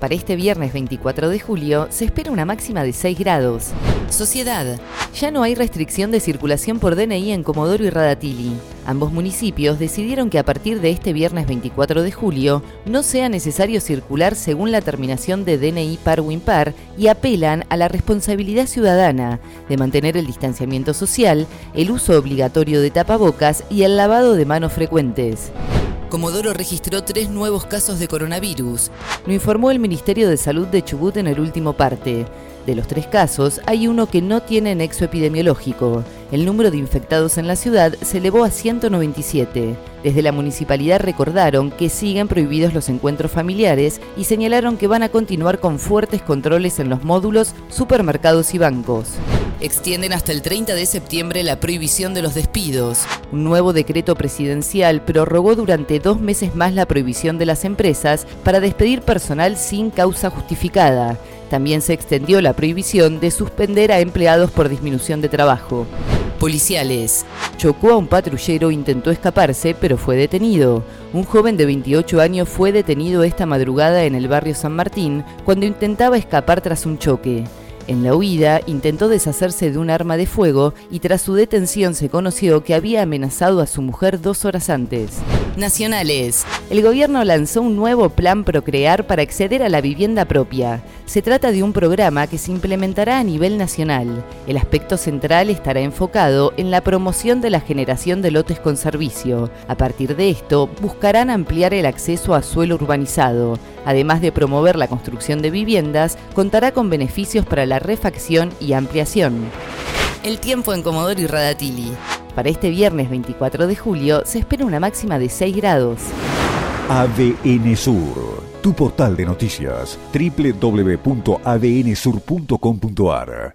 Para este viernes 24 de julio se espera una máxima de 6 grados. Sociedad. Ya no hay restricción de circulación por DNI en Comodoro y Radatili. Ambos municipios decidieron que a partir de este viernes 24 de julio no sea necesario circular según la terminación de DNI par o y apelan a la responsabilidad ciudadana de mantener el distanciamiento social, el uso obligatorio de tapabocas y el lavado de manos frecuentes. Comodoro registró tres nuevos casos de coronavirus. Lo informó el Ministerio de Salud de Chubut en el último parte. De los tres casos, hay uno que no tiene nexo epidemiológico. El número de infectados en la ciudad se elevó a 197. Desde la municipalidad recordaron que siguen prohibidos los encuentros familiares y señalaron que van a continuar con fuertes controles en los módulos, supermercados y bancos. Extienden hasta el 30 de septiembre la prohibición de los despidos. Un nuevo decreto presidencial prorrogó durante dos meses más la prohibición de las empresas para despedir personal sin causa justificada. También se extendió la prohibición de suspender a empleados por disminución de trabajo. Policiales. Chocó a un patrullero, intentó escaparse, pero fue detenido. Un joven de 28 años fue detenido esta madrugada en el barrio San Martín cuando intentaba escapar tras un choque. En la huida intentó deshacerse de un arma de fuego y tras su detención se conoció que había amenazado a su mujer dos horas antes. Nacionales. El gobierno lanzó un nuevo plan Procrear para acceder a la vivienda propia. Se trata de un programa que se implementará a nivel nacional. El aspecto central estará enfocado en la promoción de la generación de lotes con servicio. A partir de esto, buscarán ampliar el acceso a suelo urbanizado. Además de promover la construcción de viviendas, contará con beneficios para la refacción y ampliación. El tiempo en Comodoro y Radatili. Para este viernes 24 de julio se espera una máxima de 6 grados. ADN Sur, tu portal de noticias, www.adnsur.com.ar